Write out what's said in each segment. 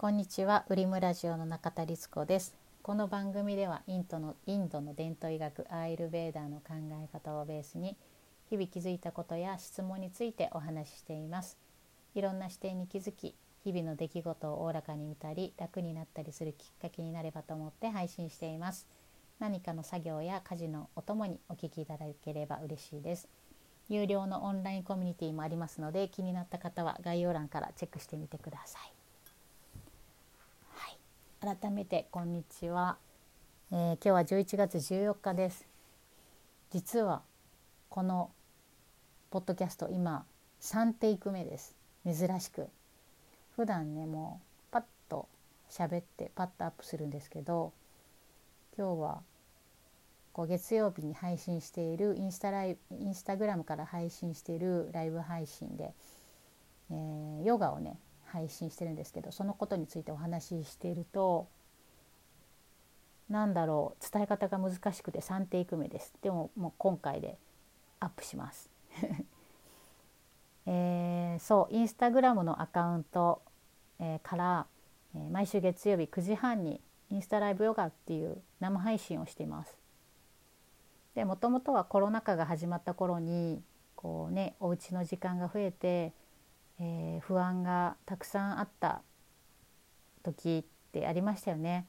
こんにちは、ウリムラジオの中田律子です。この番組ではインドのインドの伝統医学アーユルベーダーの考え方をベースに日々気づいたことや質問についてお話ししています。いろんな視点に気づき、日々の出来事をおおらかに見たり楽になったりするきっかけになればと思って配信しています。何かの作業や家事のお供にお聞きいただければ嬉しいです。有料のオンラインコミュニティもありますので気になった方は概要欄からチェックしてみてください。改めてこんにちは、えー、今日は11月14日です。実はこのポッドキャスト今3テイク目です。珍しく。普段ねもうパッと喋ってパッとアップするんですけど今日はこう月曜日に配信しているインスタライインスタグラムから配信しているライブ配信で、えー、ヨガをね配信してるんですけどそのことについてお話ししているとなんだろう伝え方が難しくて3テイク目です。でももう今回でアップします。えー、そうインスタグラムのアカウント、えー、から、えー、毎週月曜日9時半にインスタライブヨガっていう生配信をしています。でもともとはコロナ禍が始まった頃にこうねお家の時間が増えてえー、不安がたくさんあった時ってありましたよね。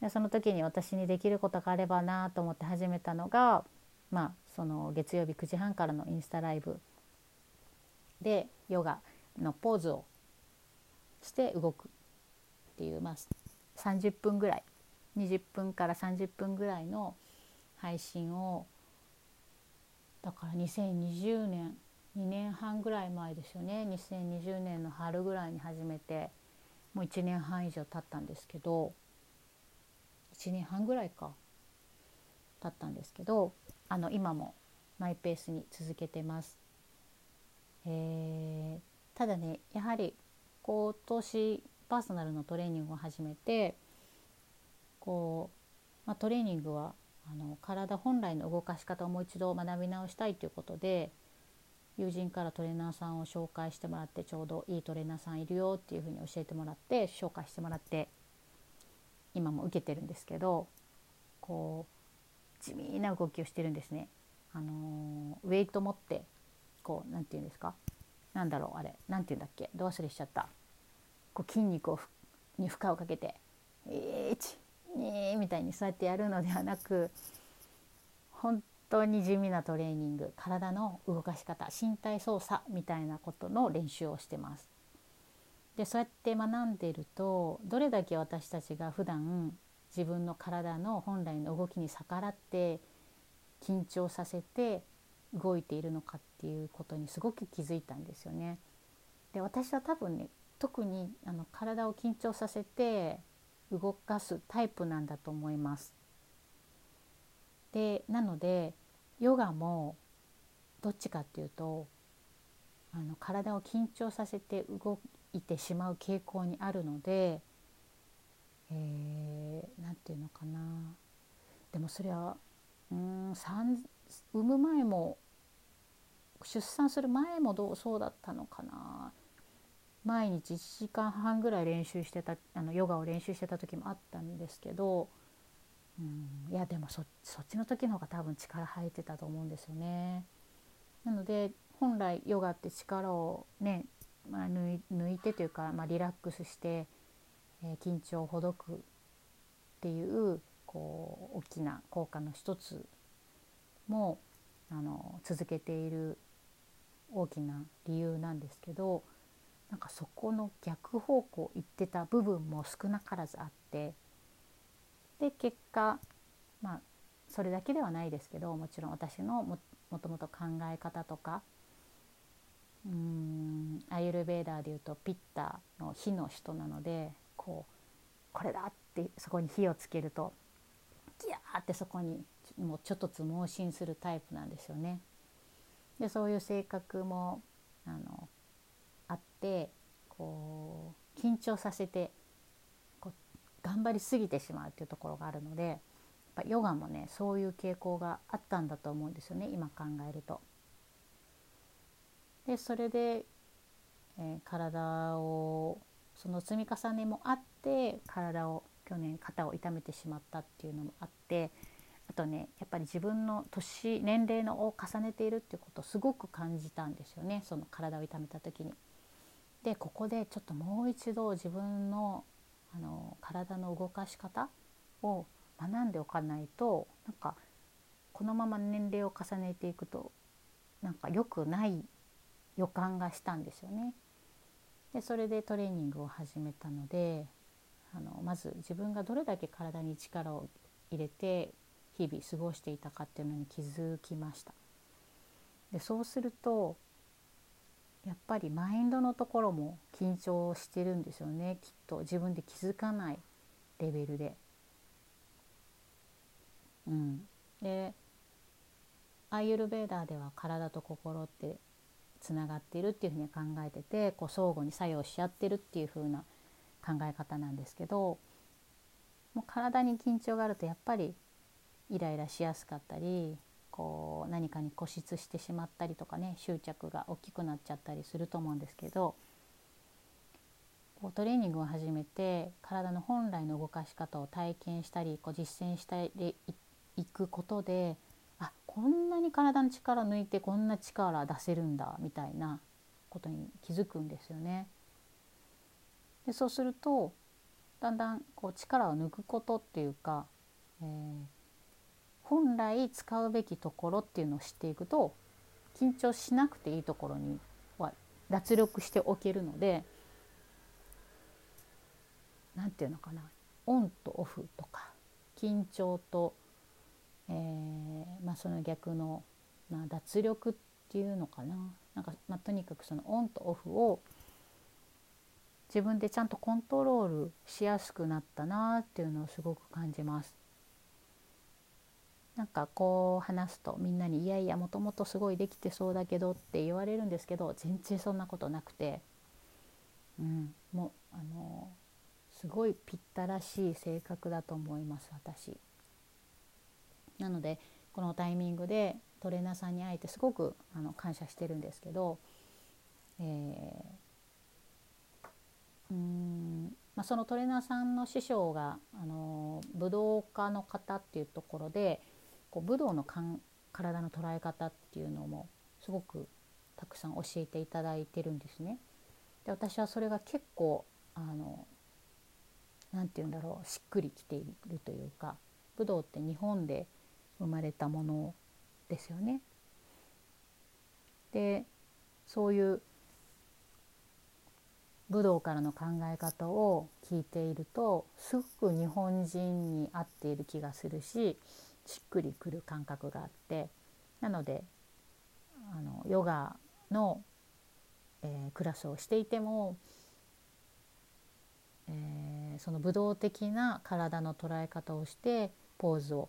でその時に私にできることがあればなと思って始めたのが、まあ、その月曜日9時半からのインスタライブでヨガのポーズをして動くっていう、まあ、30分ぐらい20分から30分ぐらいの配信をだから2020年2年半ぐらい前ですよね2020年の春ぐらいに始めてもう1年半以上経ったんですけど1年半ぐらいか経ったんですけどあの今もマイペースに続けてます。えー、ただねやはり今年パーソナルのトレーニングを始めてこう、まあ、トレーニングはあの体本来の動かし方をもう一度学び直したいということで友人からトレーナーさんを紹介してもらってちょうどいいトレーナーさんいるよっていうふうに教えてもらって紹介してもらって今も受けてるんですけどこう地味な動きをしてるんですね。あのウェイト持ってこう何て言うんですか？なんだろうあれ何て言うんだっけ？ど忘れしちゃったこう筋肉をに負荷をかけて「1!2!」みたいにそうやってやるのではなく本当に地味なトレーニング体の動かし方身体操作みたいなことの練習をしてます。でそうやって学んでいるとどれだけ私たちが普段自分の体の本来の動きに逆らって緊張させて動いているのかっていうことにすごく気づいたんですよね。で私は多分ね特にあの体を緊張させて動かすタイプなんだと思います。でなのでヨガもどっちかっていうとあの体を緊張させて動いてしまう傾向にあるので何、えー、て言うのかな。でもそれはうん産む前も出産する前もどうそうだったのかな。毎日1時間半ぐらい練習してたあのヨガを練習してた時もあったんですけどいやでもそっちの時の方が多分力入ってたと思うんですよね。なので本来ヨガって力をね、まあ、抜いてというか、まあ、リラックスして、えー、緊張をほどくっていうこう大きな効果の一つもあの続けている大きな理由なんですけどなんかそこの逆方向行ってた部分も少なからずあってで結果まあそれだけではないですけどもちろん私のももともと考え方とかうんアユルベーダーでいうとピッタの火の人なのでこうこれだってそこに火をつけるとギャーってそこにもうちょっとつ盲信するタイプなんですよね。でそういう性格もあのあってこう緊張させて頑張りすぎてしまうっていうところがあるのでやっぱヨガもねそういう傾向があったんだと思うんですよね今考えると。でそれで、えー、体をその積み重ねもあって体を去年肩を痛めてしまったっていうのもあってあとねやっぱり自分の年年齢のを重ねているっていうことをすごく感じたんですよねその体を痛めた時に。でここでちょっともう一度自分のあの体の動かし方を学んでおかないとなんかこのまま年齢を重ねていくとなんか良くない予感がしたんですよね。でそれでトレーニングを始めたのであのまず自分がどれだけ体に力を入れて日々過ごしていたかっていうのに気づきました。でそうするとやっぱりマインドのところも緊張してるんですよね。きっと。自分で気づかないレベルで。うん、でアイユルベーダーでは体と心ってつながっているっていうふうに考えててこう相互に作用し合ってるっていう風な考え方なんですけどもう体に緊張があるとやっぱりイライラしやすかったりこう何かに固執してしまったりとかね執着が大きくなっちゃったりすると思うんですけどこうトレーニングを始めて体の本来の動かし方を体験したりこう実践していくことであこんなに体の力抜いてこんな力出せるんだみたいなことに気づくんですよね。でそうするとだんだんこう力を抜くことっていうか、えー、本来使うべきところっていうのを知っていくと緊張しなくていいところには脱力しておけるので何て言うのかなオンとオフとか緊張と、えー、まあ、その逆の、まあ、脱力っていうのかななんか、まあ、とにかくそのオンとオフを自分でちゃんとコントロールしやすくなったなっていうのをすごく感じます。なんかこう話すとみんなに「いやいやもともとすごいできてそうだけど」って言われるんですけど全然そんなことなくて、うん、もうあのすごいぴったらしい性格だと思います私。なのでこのタイミングでトレーナーさんに会えてすごくあの感謝してるんですけど、えー、うんまあ、そのトレーナーさんの師匠があの武道家の方っていうところでこう武道のかん体の捉え方っていうのもすごくたくさん教えていただいてるんですね。で私はそれが結構あの何て言うんだろうしっくりきているというか武道って日本で生まれたものですよね。でそういう武道からの考え方を聞いているとすごく日本人に合っている気がするししっくりくる感覚があってなのであのヨガの、えー、クラスをしていても、えー、その武道的な体の捉え方をしてポーズを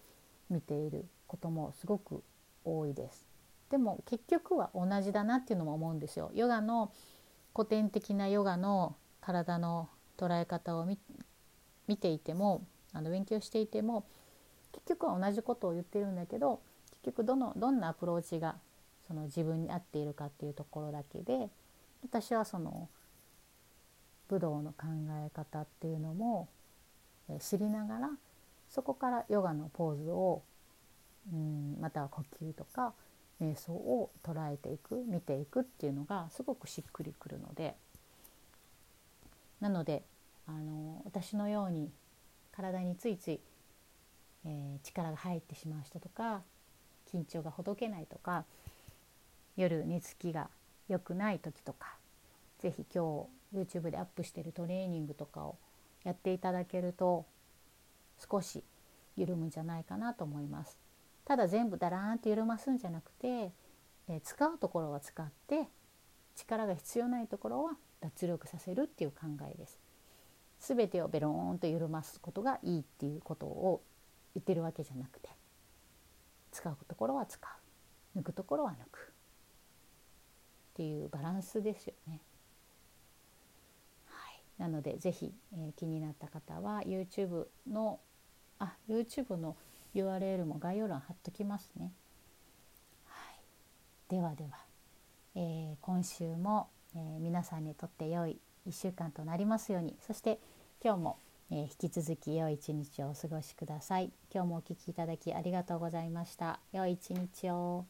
見ていることもすごく多いです。でも結局は同じだなっていうのも思うんですよ。ヨガの古典的なヨガの体の捉え方を見ていてもあの勉強していても結局は同じことを言ってるんだけど結局どのどんなアプローチがその自分に合っているかっていうところだけで私はその武道の考え方っていうのも知りながらそこからヨガのポーズをうんまたは呼吸とか瞑想を捉えていく見ていくっていうのがすごくしっくりくるのでなのであの私のように体についついえー、力が入ってしまう人とか緊張がほどけないとか夜寝つきが良くない時とか是非今日 YouTube でアップしてるトレーニングとかをやっていただけると少し緩むんじゃないかなと思います。ただ全部ダラーンって緩ますんじゃなくて、えー、使うところは使って力が必要ないところは脱力させるっていう考えです。全てをベローンと緩ますことがいいっていうことを言ってるわけじゃなくて使うところは使う。抜くところは抜く。っていうバランスですよね。はい、なので是非、えー、気になった方は YouTube のあ YouTube の URL も概要欄貼っときますね。はい、ではでは、えー、今週も、えー、皆さんにとって良い1週間となりますように。そして今日も、えー、引き続き良い一日をお過ごしください。今日もお聴きいただきありがとうございました。良い一日を。